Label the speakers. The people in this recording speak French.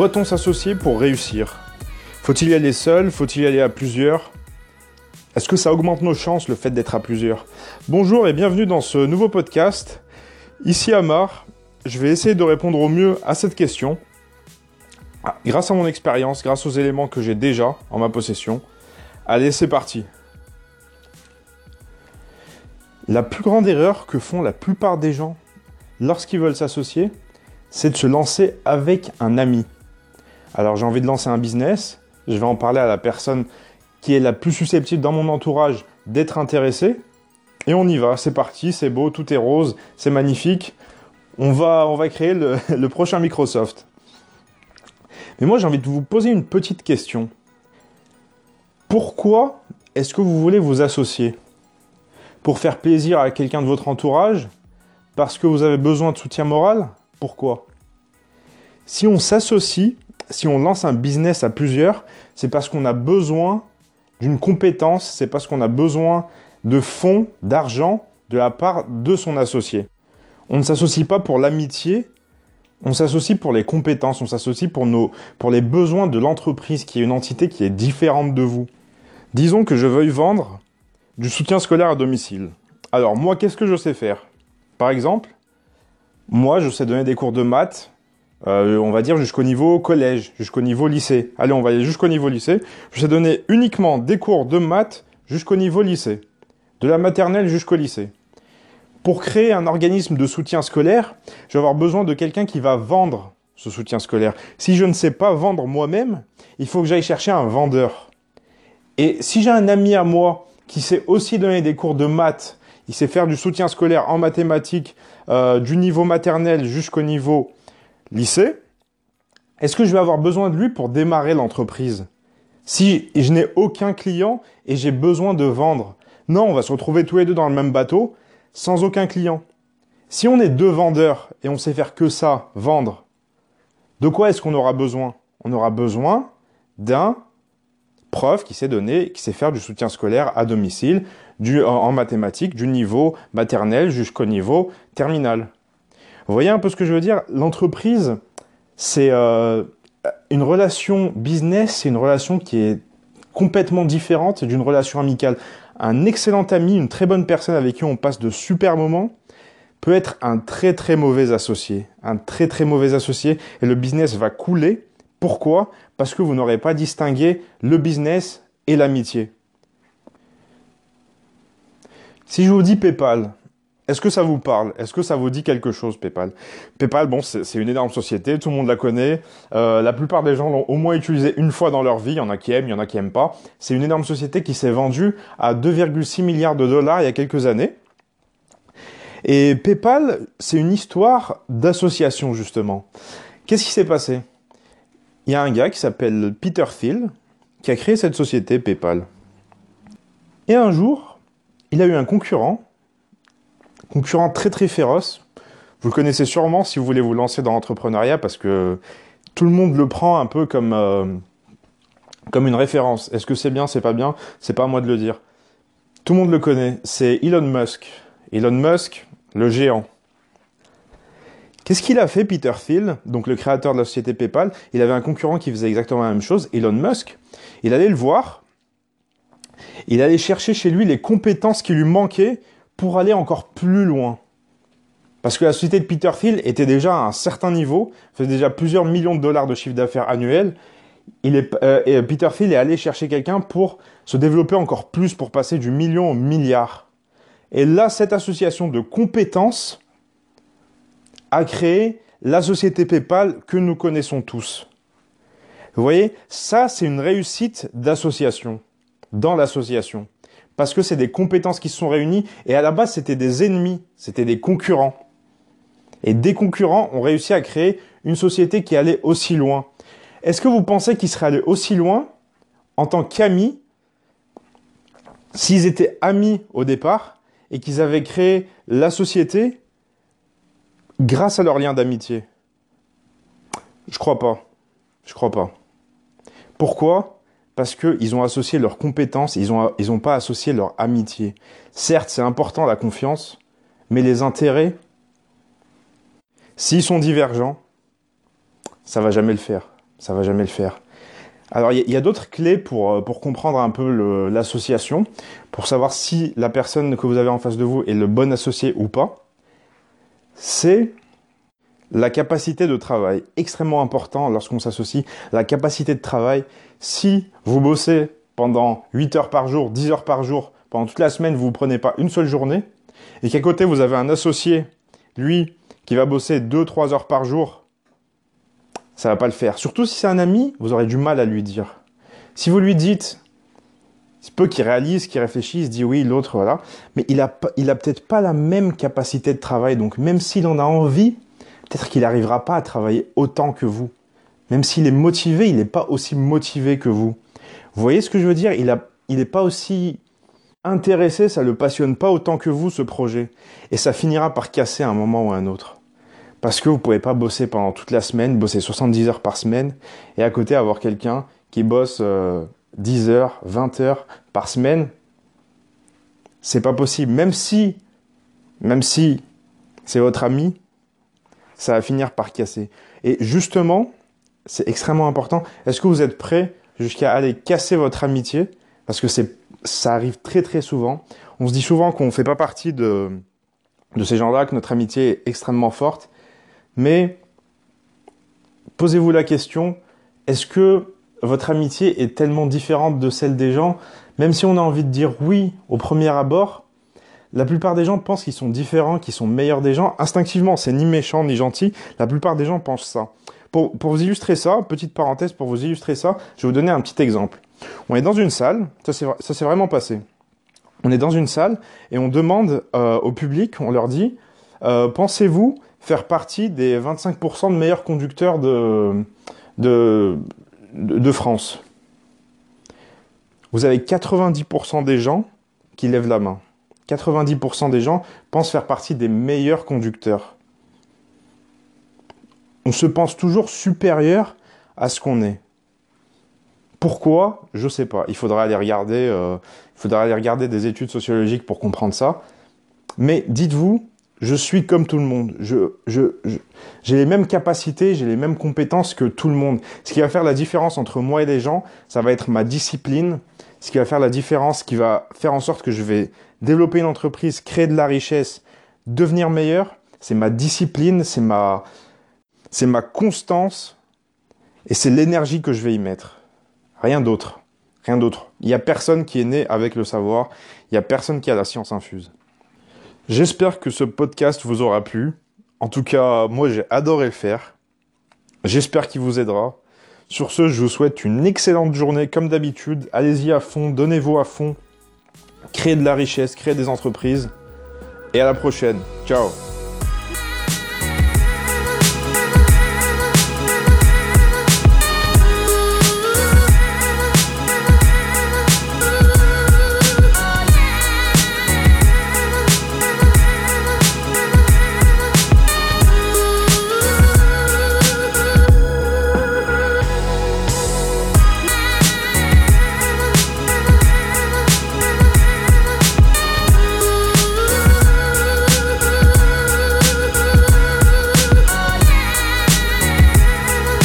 Speaker 1: Doit-on s'associer pour réussir? Faut-il y aller seul? Faut-il y aller à plusieurs? Est-ce que ça augmente nos chances le fait d'être à plusieurs? Bonjour et bienvenue dans ce nouveau podcast. Ici Amar, je vais essayer de répondre au mieux à cette question. Ah, grâce à mon expérience, grâce aux éléments que j'ai déjà en ma possession. Allez, c'est parti. La plus grande erreur que font la plupart des gens lorsqu'ils veulent s'associer, c'est de se lancer avec un ami. Alors j'ai envie de lancer un business, je vais en parler à la personne qui est la plus susceptible dans mon entourage d'être intéressée. Et on y va, c'est parti, c'est beau, tout est rose, c'est magnifique. On va, créer le, le prochain Microsoft. Mais moi j'ai envie de vous poser une petite question. Pourquoi est-ce que vous voulez vous associer Pour faire plaisir à quelqu'un de votre entourage Parce que vous avez besoin de soutien moral? Pourquoi? Si on s'associe, si on lance un business à plusieurs, c'est parce qu'on a besoin d'une compétence, c'est parce qu'on a besoin de fonds, d'argent de la part de son associé. On ne s'associe pas pour l'amitié, on s'associe pour les compétences, on s'associe pour, les besoins de l'entreprise qui est une entité qui est différente de vous. Disons que je veuille vendre du soutien scolaire à domicile. Alors moi, qu'est-ce que je sais faire? Par exemple, moi, je sais donner des cours de maths euh, on va dire jusqu'au niveau collège, jusqu'au niveau lycée. Allez, on va aller jusqu'au niveau lycée. Je sais donner uniquement des cours de maths jusqu'au niveau lycée, de la maternelle jusqu'au lycée. Pour créer un organisme de soutien scolaire, je vais avoir besoin de quelqu'un qui va vendre ce soutien scolaire. Si je ne sais pas vendre moi-même, il faut que j'aille chercher un vendeur. Et si j'ai un ami à moi qui sait aussi donner des cours de maths, il sait faire du soutien scolaire en mathématiques euh, du niveau maternel jusqu'au niveau lycée, est-ce que je vais avoir besoin de lui pour démarrer l'entreprise? Si je n'ai aucun client et j'ai besoin de vendre, non, on va se retrouver tous les deux dans le même bateau sans aucun client. Si on est deux vendeurs et on sait faire que ça, vendre, de quoi est-ce qu'on aura besoin? On aura besoin d'un prof qui sait donner, qui sait faire du soutien scolaire à domicile, du, en mathématiques, du niveau maternel jusqu'au niveau terminal. Vous voyez un peu ce que je veux dire? L'entreprise, c'est euh, une relation business, c'est une relation qui est complètement différente d'une relation amicale. Un excellent ami, une très bonne personne avec qui on passe de super moments, peut être un très très mauvais associé. Un très très mauvais associé et le business va couler. Pourquoi? Parce que vous n'aurez pas distingué le business et l'amitié. Si je vous dis PayPal, est-ce que ça vous parle? Est-ce que ça vous dit quelque chose, PayPal? PayPal, bon, c'est une énorme société, tout le monde la connaît. Euh, la plupart des gens l'ont au moins utilisé une fois dans leur vie. Il y en a qui aiment, il y en a qui aiment pas. C'est une énorme société qui s'est vendue à 2,6 milliards de dollars il y a quelques années. Et PayPal, c'est une histoire d'association, justement. Qu'est-ce qui s'est passé? Il y a un gars qui s'appelle Peter Thiel qui a créé cette société, PayPal. Et un jour, il a eu un concurrent concurrent très très féroce. Vous le connaissez sûrement si vous voulez vous lancer dans l'entrepreneuriat parce que tout le monde le prend un peu comme, euh, comme une référence. Est-ce que c'est bien, c'est pas bien? C'est pas à moi de le dire. Tout le monde le connaît. C'est Elon Musk. Elon Musk, le géant. Qu'est-ce qu'il a fait, Peter Thiel, donc le créateur de la société PayPal? Il avait un concurrent qui faisait exactement la même chose, Elon Musk. Il allait le voir. Il allait chercher chez lui les compétences qui lui manquaient pour aller encore plus loin. Parce que la société de Peter Thiel était déjà à un certain niveau, faisait déjà plusieurs millions de dollars de chiffre d'affaires annuel. Il est, euh, et Peter Thiel est allé chercher quelqu'un pour se développer encore plus, pour passer du million au milliard. Et là, cette association de compétences a créé la société PayPal que nous connaissons tous. Vous voyez, ça, c'est une réussite d'association, dans l'association parce que c'est des compétences qui se sont réunies et à la base c'était des ennemis, c'était des concurrents. Et des concurrents ont réussi à créer une société qui allait aussi loin. Est-ce que vous pensez qu'ils seraient allés aussi loin en tant qu'amis s'ils étaient amis au départ et qu'ils avaient créé la société grâce à leur lien d'amitié? Je crois pas. Je crois pas. Pourquoi? Parce qu'ils ont associé leurs compétences, ils n'ont ils ont pas associé leur amitié. Certes, c'est important la confiance, mais les intérêts, s'ils sont divergents, ça va jamais le faire. Ça va jamais le faire. Alors, il y a, d'autres clés pour, euh, pour comprendre un peu l'association, pour savoir si la personne que vous avez en face de vous est le bon associé ou pas. C'est la capacité de travail. Extrêmement important lorsqu'on s'associe. La capacité de travail. Si vous bossez pendant 8 heures par jour, 10 heures par jour, pendant toute la semaine, vous ne prenez pas une seule journée, et qu'à côté, vous avez un associé, lui, qui va bosser 2-3 heures par jour, ça va pas le faire. Surtout si c'est un ami, vous aurez du mal à lui dire. Si vous lui dites, c'est peu qu'il réalise, qu'il réfléchisse, dit oui, l'autre, voilà, mais il a, il a peut-être pas la même capacité de travail, donc même s'il en a envie, peut-être qu'il n'arrivera pas à travailler autant que vous. Même s'il est motivé, il n'est pas aussi motivé que vous. Vous voyez ce que je veux dire? Il n'est pas aussi intéressé, ça ne le passionne pas autant que vous, ce projet. Et ça finira par casser à un moment ou un autre. Parce que vous pouvez pas bosser pendant toute la semaine, bosser 70 heures par semaine, et à côté avoir quelqu'un qui bosse 10 euh, heures, 20 heures par semaine. C'est pas possible. Même si, même si c'est votre ami, ça va finir par casser. Et justement, c'est extrêmement important. Est-ce que vous êtes prêt jusqu'à aller casser votre amitié? Parce que c'est, ça arrive très très souvent. On se dit souvent qu'on ne fait pas partie de, de ces gens-là, que notre amitié est extrêmement forte. Mais posez-vous la question, est-ce que votre amitié est tellement différente de celle des gens, même si on a envie de dire oui au premier abord, la plupart des gens pensent qu'ils sont différents, qu'ils sont meilleurs des gens. Instinctivement, c'est ni méchant ni gentil. La plupart des gens pensent ça. Pour, vous illustrer ça, petite parenthèse, pour vous illustrer ça, je vais vous donner un petit exemple. On est dans une salle, ça s'est vraiment passé. On est dans une salle et on demande euh, au public, on leur dit, euh, pensez-vous faire partie des 25% de meilleurs conducteurs de, France? Vous avez 90% des gens qui lèvent la main. 90% des gens pensent faire partie des meilleurs conducteurs. On se pense toujours supérieur à ce qu'on est. Pourquoi? Je ne sais pas. Il faudra aller regarder, euh, aller regarder des études sociologiques pour comprendre ça. Mais dites-vous, je suis comme tout le monde. J'ai les mêmes capacités, j'ai les mêmes compétences que tout le monde. Ce qui va faire la différence entre moi et les gens, ça va être ma discipline. Ce qui va faire la différence, qui va faire en sorte que je vais développer une entreprise, créer de la richesse, devenir meilleur, c'est ma discipline, c'est ma, constance et c'est l'énergie que je vais y mettre. Rien d'autre. Rien d'autre. Il n'y a personne qui est né avec le savoir. Il n'y a personne qui a la science infuse. J'espère que ce podcast vous aura plu. En tout cas, moi j'ai adoré le faire. J'espère qu'il vous aidera. Sur ce, je vous souhaite une excellente journée comme d'habitude. Allez-y à fond, donnez-vous à fond. Créez de la richesse, créez des entreprises. Et à la prochaine. Ciao